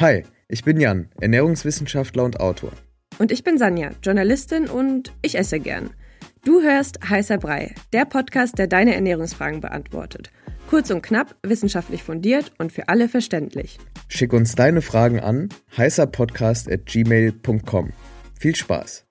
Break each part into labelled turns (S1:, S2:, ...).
S1: Hi, ich bin Jan, Ernährungswissenschaftler und Autor.
S2: Und ich bin Sanja, Journalistin und ich esse gern. Du hörst Heißer Brei, der Podcast, der deine Ernährungsfragen beantwortet. Kurz und knapp, wissenschaftlich fundiert und für alle verständlich.
S1: Schick uns deine Fragen an heißerpodcast.gmail.com. Viel Spaß!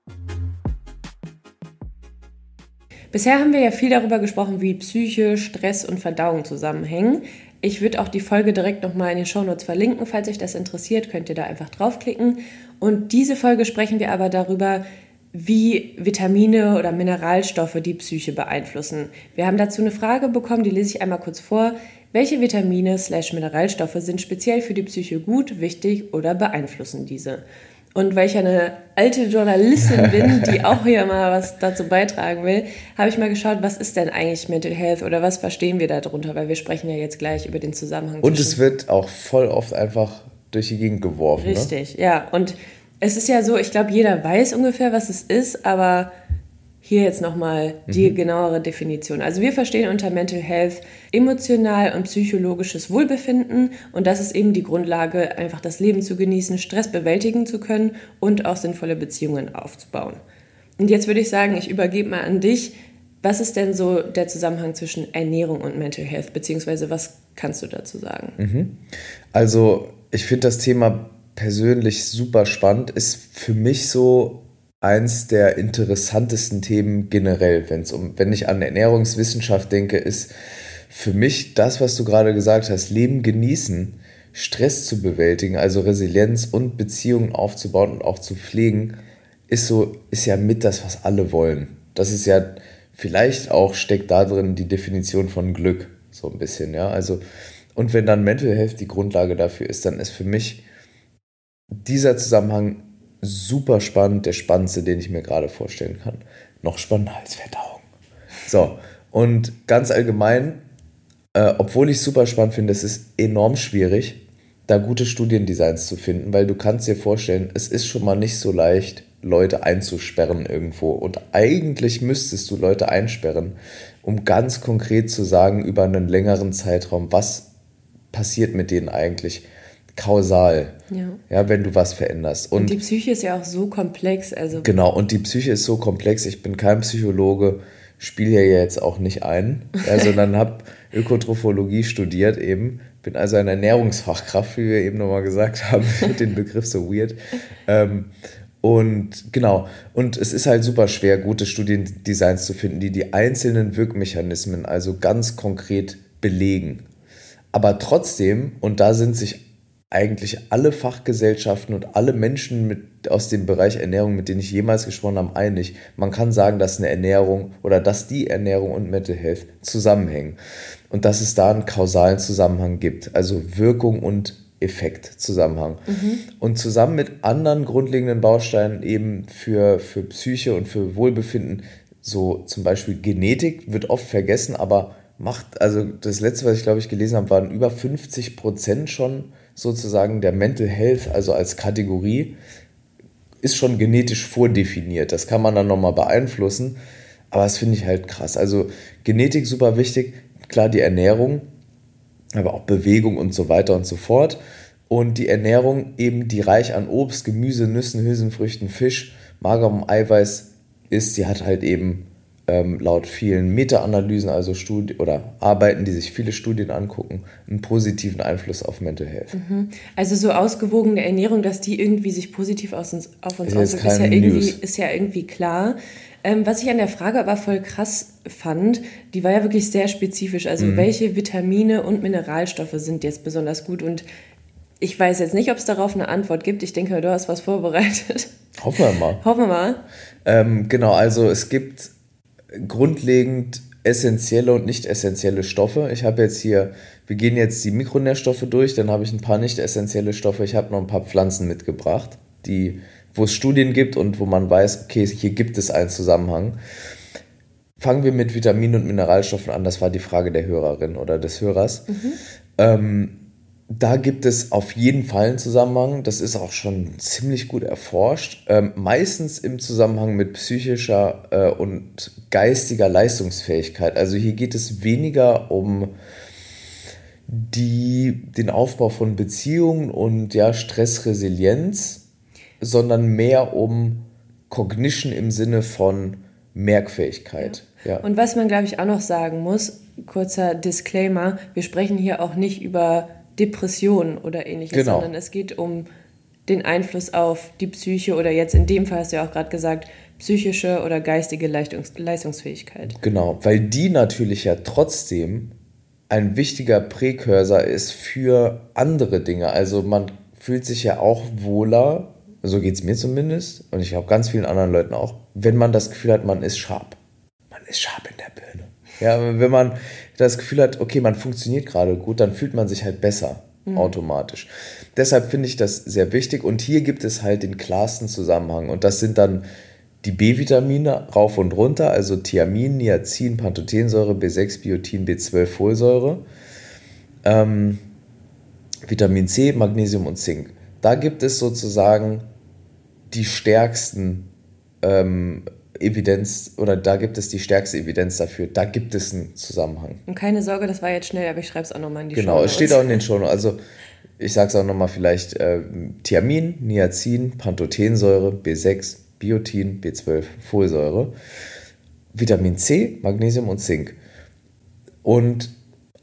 S2: Bisher haben wir ja viel darüber gesprochen, wie Psyche, Stress und Verdauung zusammenhängen. Ich würde auch die Folge direkt nochmal in den Shownotes verlinken. Falls euch das interessiert, könnt ihr da einfach draufklicken. Und diese Folge sprechen wir aber darüber, wie Vitamine oder Mineralstoffe die Psyche beeinflussen. Wir haben dazu eine Frage bekommen, die lese ich einmal kurz vor. Welche Vitamine slash Mineralstoffe sind speziell für die Psyche gut, wichtig oder beeinflussen diese? Und weil ich eine alte Journalistin bin, die auch hier mal was dazu beitragen will, habe ich mal geschaut, was ist denn eigentlich Mental Health oder was verstehen wir darunter, weil wir sprechen ja jetzt gleich über den Zusammenhang.
S1: Und es wird auch voll oft einfach durch die Gegend geworfen.
S2: Ne? Richtig, ne? ja. Und es ist ja so, ich glaube, jeder weiß ungefähr, was es ist, aber hier jetzt nochmal die mhm. genauere Definition. Also wir verstehen unter Mental Health emotional und psychologisches Wohlbefinden und das ist eben die Grundlage, einfach das Leben zu genießen, Stress bewältigen zu können und auch sinnvolle Beziehungen aufzubauen. Und jetzt würde ich sagen, ich übergebe mal an dich. Was ist denn so der Zusammenhang zwischen Ernährung und Mental Health, beziehungsweise was kannst du dazu sagen?
S1: Mhm. Also ich finde das Thema persönlich super spannend, ist für mich so eins der interessantesten Themen generell, wenn um, wenn ich an Ernährungswissenschaft denke, ist für mich das, was du gerade gesagt hast, Leben genießen, Stress zu bewältigen, also Resilienz und Beziehungen aufzubauen und auch zu pflegen, ist so, ist ja mit das, was alle wollen. Das ist ja vielleicht auch steckt da drin die Definition von Glück, so ein bisschen, ja. Also, und wenn dann Mental Health die Grundlage dafür ist, dann ist für mich dieser Zusammenhang super spannend, der spannendste, den ich mir gerade vorstellen kann. Noch spannender als Verdauung. So, und ganz allgemein, äh, obwohl ich super spannend finde, es ist enorm schwierig, da gute Studiendesigns zu finden, weil du kannst dir vorstellen, es ist schon mal nicht so leicht, Leute einzusperren irgendwo. Und eigentlich müsstest du Leute einsperren, um ganz konkret zu sagen über einen längeren Zeitraum, was passiert mit denen eigentlich kausal, ja. ja, wenn du was veränderst.
S2: Und, und, die Psyche ist ja auch so komplex. Also
S1: genau, und die Psyche ist so komplex. Ich bin kein Psychologe, spiele hier jetzt auch nicht ein, ja, sondern habe Ökotrophologie studiert eben. Bin also eine Ernährungsfachkraft, wie wir eben nochmal gesagt haben, den Begriff so weird. Ähm, und genau, und es ist halt super schwer, gute Studiendesigns zu finden, die die einzelnen Wirkmechanismen also ganz konkret belegen. Aber trotzdem, und da sind sich eigentlich alle Fachgesellschaften und alle Menschen mit, aus dem Bereich Ernährung, mit denen ich jemals gesprochen habe, einig. Man kann sagen, dass eine Ernährung oder dass die Ernährung und Mental Health zusammenhängen. Und dass es da einen kausalen Zusammenhang gibt, also Wirkung und Effekt-Zusammenhang. Mhm. Und zusammen mit anderen grundlegenden Bausteinen eben für, für Psyche und für Wohlbefinden, so zum Beispiel Genetik, wird oft vergessen, aber macht, also das letzte, was ich glaube ich gelesen habe, waren über 50 Prozent schon sozusagen der Mental Health, also als Kategorie, ist schon genetisch vordefiniert. Das kann man dann nochmal beeinflussen. Aber das finde ich halt krass. Also Genetik super wichtig. Klar, die Ernährung, aber auch Bewegung und so weiter und so fort. Und die Ernährung eben, die reich an Obst, Gemüse, Nüssen, Hülsenfrüchten, Fisch, magerem Eiweiß ist, die hat halt eben ähm, laut vielen Meta-Analysen, also Studi oder Arbeiten, die sich viele Studien angucken, einen positiven Einfluss auf Mental Health.
S2: Mhm. Also so ausgewogene Ernährung, dass die irgendwie sich positiv aus uns, auf uns auswirkt, ist, ja irgendwie, ist ja irgendwie klar. Ähm, was ich an der Frage aber voll krass fand, die war ja wirklich sehr spezifisch. Also mhm. welche Vitamine und Mineralstoffe sind jetzt besonders gut? Und ich weiß jetzt nicht, ob es darauf eine Antwort gibt. Ich denke, du hast was vorbereitet.
S1: Hoffen wir mal.
S2: Hoffen wir mal.
S1: Ähm, genau, also es gibt grundlegend essentielle und nicht essentielle Stoffe. Ich habe jetzt hier, wir gehen jetzt die Mikronährstoffe durch, dann habe ich ein paar nicht essentielle Stoffe. Ich habe noch ein paar Pflanzen mitgebracht, die, wo es Studien gibt und wo man weiß, okay, hier gibt es einen Zusammenhang. Fangen wir mit Vitaminen und Mineralstoffen an. Das war die Frage der Hörerin oder des Hörers. Mhm. Ähm, da gibt es auf jeden Fall einen Zusammenhang. Das ist auch schon ziemlich gut erforscht. Ähm, meistens im Zusammenhang mit psychischer äh, und geistiger Leistungsfähigkeit. Also hier geht es weniger um die den Aufbau von Beziehungen und ja, Stressresilienz, sondern mehr um Cognition im Sinne von Merkfähigkeit. Ja.
S2: Und was man, glaube ich, auch noch sagen muss, kurzer Disclaimer, wir sprechen hier auch nicht über Depressionen oder ähnliches, genau. sondern es geht um den Einfluss auf die Psyche oder jetzt in dem Fall hast du ja auch gerade gesagt, psychische oder geistige Leistungs Leistungsfähigkeit.
S1: Genau, weil die natürlich ja trotzdem ein wichtiger Präkursor ist für andere Dinge. Also man fühlt sich ja auch wohler, so geht es mir zumindest, und ich glaube ganz vielen anderen Leuten auch, wenn man das Gefühl hat, man ist scharf. Man ist scharf in der Birne. Ja, wenn man das Gefühl hat, okay, man funktioniert gerade gut, dann fühlt man sich halt besser mhm. automatisch. Deshalb finde ich das sehr wichtig und hier gibt es halt den klarsten Zusammenhang und das sind dann die B-Vitamine rauf und runter, also Thiamin, Niacin, Pantothensäure, B6, Biotin, B12, Folsäure, ähm, Vitamin C, Magnesium und Zink. Da gibt es sozusagen die stärksten ähm, Evidenz oder da gibt es die stärkste Evidenz dafür. Da gibt es einen Zusammenhang.
S2: Und keine Sorge, das war jetzt schnell, aber ich schreibe es auch nochmal in die
S1: Genau, es steht auch in den Show Also ich sage es auch nochmal vielleicht äh, Thiamin, Niacin, Pantothensäure, B6, Biotin, B12, Folsäure, Vitamin C, Magnesium und Zink. Und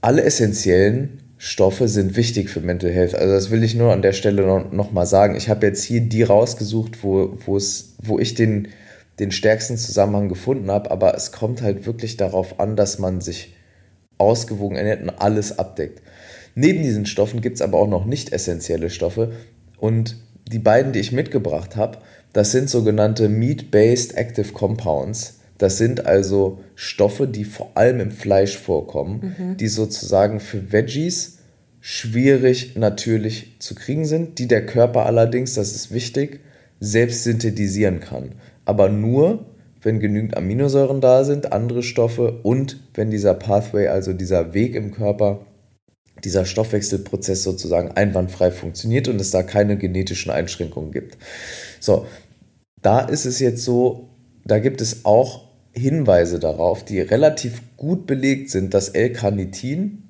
S1: alle essentiellen Stoffe sind wichtig für Mental Health. Also das will ich nur an der Stelle noch, noch sagen. Ich habe jetzt hier die rausgesucht, wo, wo ich den den stärksten Zusammenhang gefunden habe, aber es kommt halt wirklich darauf an, dass man sich ausgewogen ernährt und alles abdeckt. Neben diesen Stoffen gibt es aber auch noch nicht essentielle Stoffe und die beiden, die ich mitgebracht habe, das sind sogenannte Meat-Based Active Compounds. Das sind also Stoffe, die vor allem im Fleisch vorkommen, mhm. die sozusagen für Veggies schwierig natürlich zu kriegen sind, die der Körper allerdings, das ist wichtig, selbst synthetisieren kann aber nur, wenn genügend Aminosäuren da sind, andere Stoffe und wenn dieser Pathway, also dieser Weg im Körper, dieser Stoffwechselprozess sozusagen einwandfrei funktioniert und es da keine genetischen Einschränkungen gibt. So, da ist es jetzt so, da gibt es auch Hinweise darauf, die relativ gut belegt sind, dass L-Carnitin,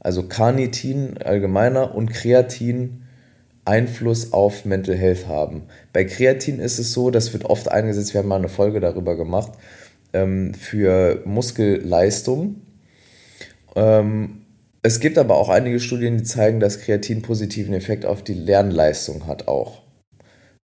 S1: also Carnitin allgemeiner und Kreatin Einfluss auf Mental Health haben. Bei Kreatin ist es so, das wird oft eingesetzt, wir haben mal eine Folge darüber gemacht, ähm, für Muskelleistung. Ähm, es gibt aber auch einige Studien, die zeigen, dass Kreatin positiven Effekt auf die Lernleistung hat auch.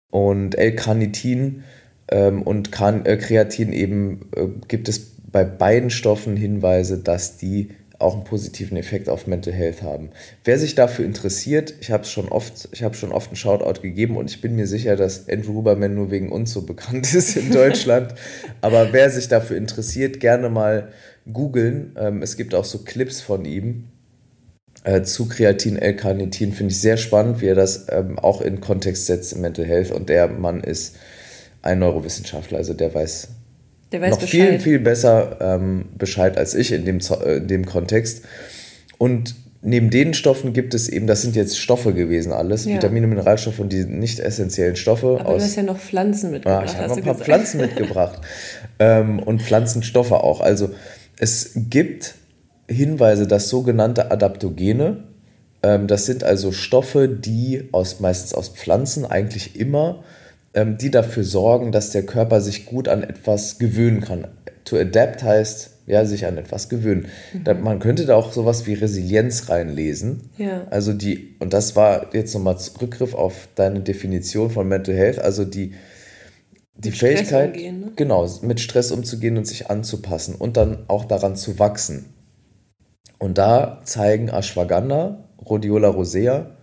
S1: Und L-Carnitin ähm, und äh, Kreatin eben äh, gibt es bei beiden Stoffen Hinweise, dass die auch einen positiven Effekt auf Mental Health haben. Wer sich dafür interessiert, ich habe schon oft, ich habe schon oft einen Shoutout gegeben und ich bin mir sicher, dass Andrew Huberman nur wegen uns so bekannt ist in Deutschland. Aber wer sich dafür interessiert, gerne mal googeln. Ähm, es gibt auch so Clips von ihm äh, zu Kreatin, L-Carnitin. Finde ich sehr spannend, wie er das ähm, auch in Kontext setzt im Mental Health. Und der Mann ist ein Neurowissenschaftler, also der weiß der weiß noch Bescheid. viel, viel besser ähm, Bescheid als ich in dem, äh, in dem Kontext. Und neben den Stoffen gibt es eben, das sind jetzt Stoffe gewesen alles, ja. Vitamine, Mineralstoffe und die nicht essentiellen Stoffe.
S2: Aber aus, du hast ja noch Pflanzen mitgebracht.
S1: Ah, ich habe noch ein paar gesagt. Pflanzen mitgebracht ähm, und Pflanzenstoffe auch. Also es gibt Hinweise, dass sogenannte Adaptogene, ähm, das sind also Stoffe, die aus, meistens aus Pflanzen eigentlich immer ähm, die dafür sorgen, dass der Körper sich gut an etwas gewöhnen kann. To adapt heißt, ja, sich an etwas gewöhnen. Mhm. man könnte da auch sowas wie Resilienz reinlesen. Ja. Also die, und das war jetzt nochmal Rückgriff auf deine Definition von Mental Health, also die, die mit Fähigkeit, umgehen, ne? genau, mit Stress umzugehen und sich anzupassen und dann auch daran zu wachsen. Und da zeigen Ashwagandha, Rhodiola rosea,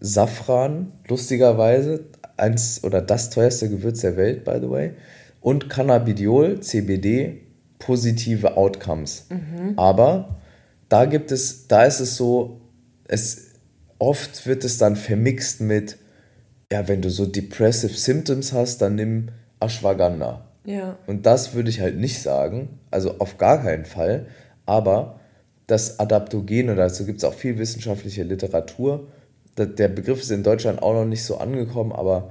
S1: Safran, lustigerweise, eins oder das teuerste Gewürz der Welt, by the way, und Cannabidiol, CBD, positive Outcomes. Mhm. Aber da gibt es, da ist es so, es oft wird es dann vermixt mit, ja, wenn du so depressive Symptoms hast, dann nimm Ashwagandha. Ja. Und das würde ich halt nicht sagen, also auf gar keinen Fall, aber das Adaptogene, dazu gibt es auch viel wissenschaftliche Literatur, der Begriff ist in Deutschland auch noch nicht so angekommen, aber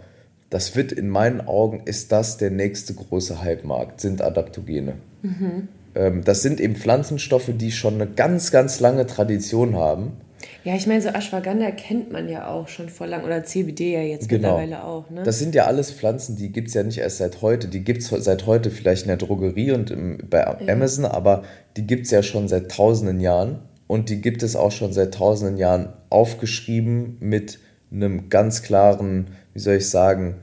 S1: das wird in meinen Augen, ist das der nächste große Halbmarkt, sind Adaptogene. Mhm. Ähm, das sind eben Pflanzenstoffe, die schon eine ganz, ganz lange Tradition haben
S2: Ja, ich meine, so Ashwagandha kennt man ja auch schon vor lang oder CBD ja jetzt genau. mittlerweile auch. Ne?
S1: Das sind ja alles Pflanzen, die gibt es ja nicht erst seit heute. Die gibt es seit heute vielleicht in der Drogerie und im, bei Amazon, ja. aber die gibt es ja schon seit tausenden Jahren. Und die gibt es auch schon seit tausenden Jahren aufgeschrieben mit einem ganz klaren, wie soll ich sagen,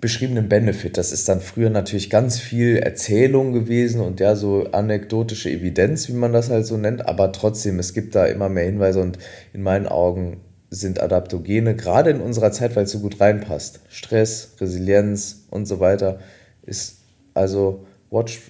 S1: beschriebenen Benefit. Das ist dann früher natürlich ganz viel Erzählung gewesen und ja, so anekdotische Evidenz, wie man das halt so nennt, aber trotzdem, es gibt da immer mehr Hinweise und in meinen Augen sind Adaptogene, gerade in unserer Zeit, weil es so gut reinpasst. Stress, Resilienz und so weiter, ist also watch,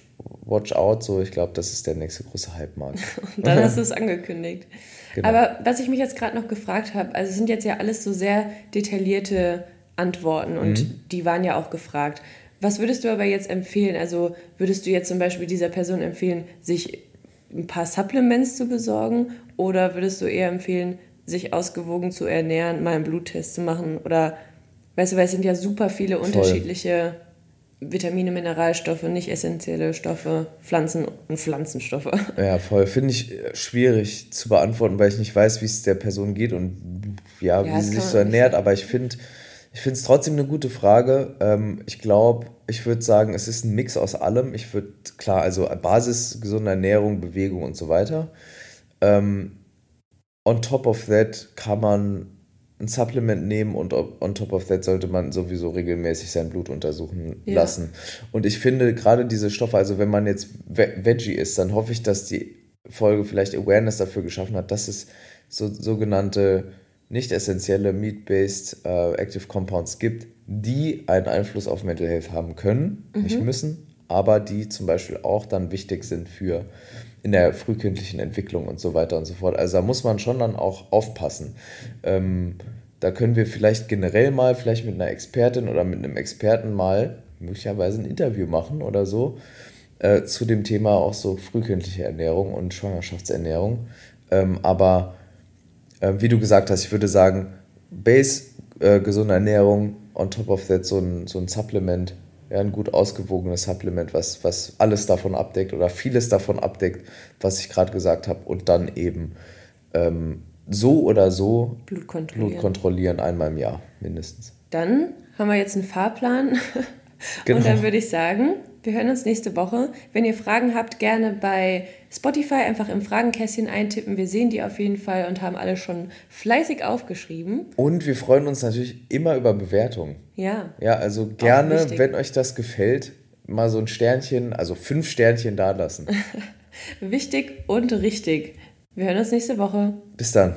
S1: watch out, so ich glaube, das ist der nächste große Hype-Markt.
S2: dann hast du es angekündigt. Genau. Aber was ich mich jetzt gerade noch gefragt habe, also es sind jetzt ja alles so sehr detaillierte Antworten und mhm. die waren ja auch gefragt. Was würdest du aber jetzt empfehlen? Also würdest du jetzt zum Beispiel dieser Person empfehlen, sich ein paar Supplements zu besorgen oder würdest du eher empfehlen, sich ausgewogen zu ernähren, mal einen Bluttest zu machen oder weißt du, weil es sind ja super viele Voll. Vitamine, Mineralstoffe, nicht essentielle Stoffe, Pflanzen und Pflanzenstoffe.
S1: Ja, voll. Finde ich schwierig zu beantworten, weil ich nicht weiß, wie es der Person geht und ja, ja wie sie sich so ernährt. Aber ich finde, ich finde es trotzdem eine gute Frage. Ähm, ich glaube, ich würde sagen, es ist ein Mix aus allem. Ich würde, klar, also Basis, gesunde Ernährung, Bewegung und so weiter. Ähm, on top of that kann man ein Supplement nehmen und on top of that sollte man sowieso regelmäßig sein Blut untersuchen ja. lassen. Und ich finde gerade diese Stoffe, also wenn man jetzt Veggie ist, dann hoffe ich, dass die Folge vielleicht Awareness dafür geschaffen hat, dass es so sogenannte nicht essentielle Meat-Based äh, Active Compounds gibt, die einen Einfluss auf Mental Health haben können, mhm. nicht müssen, aber die zum Beispiel auch dann wichtig sind für in der frühkindlichen Entwicklung und so weiter und so fort. Also da muss man schon dann auch aufpassen. Ähm, da können wir vielleicht generell mal, vielleicht mit einer Expertin oder mit einem Experten mal möglicherweise ein Interview machen oder so äh, zu dem Thema auch so frühkindliche Ernährung und Schwangerschaftsernährung. Ähm, aber äh, wie du gesagt hast, ich würde sagen, Base, äh, gesunde Ernährung, on top of that so ein, so ein Supplement, ja, ein gut ausgewogenes Supplement, was, was alles davon abdeckt oder vieles davon abdeckt, was ich gerade gesagt habe. Und dann eben ähm, so oder so
S2: Blut kontrollieren.
S1: Blut kontrollieren, einmal im Jahr mindestens.
S2: Dann haben wir jetzt einen Fahrplan. Genau. Und dann würde ich sagen, wir hören uns nächste Woche. Wenn ihr Fragen habt, gerne bei Spotify einfach im Fragenkästchen eintippen. Wir sehen die auf jeden Fall und haben alle schon fleißig aufgeschrieben.
S1: Und wir freuen uns natürlich immer über Bewertungen.
S2: Ja.
S1: Ja, also gerne, wenn euch das gefällt, mal so ein Sternchen, also fünf Sternchen da lassen.
S2: wichtig und richtig. Wir hören uns nächste Woche.
S1: Bis dann.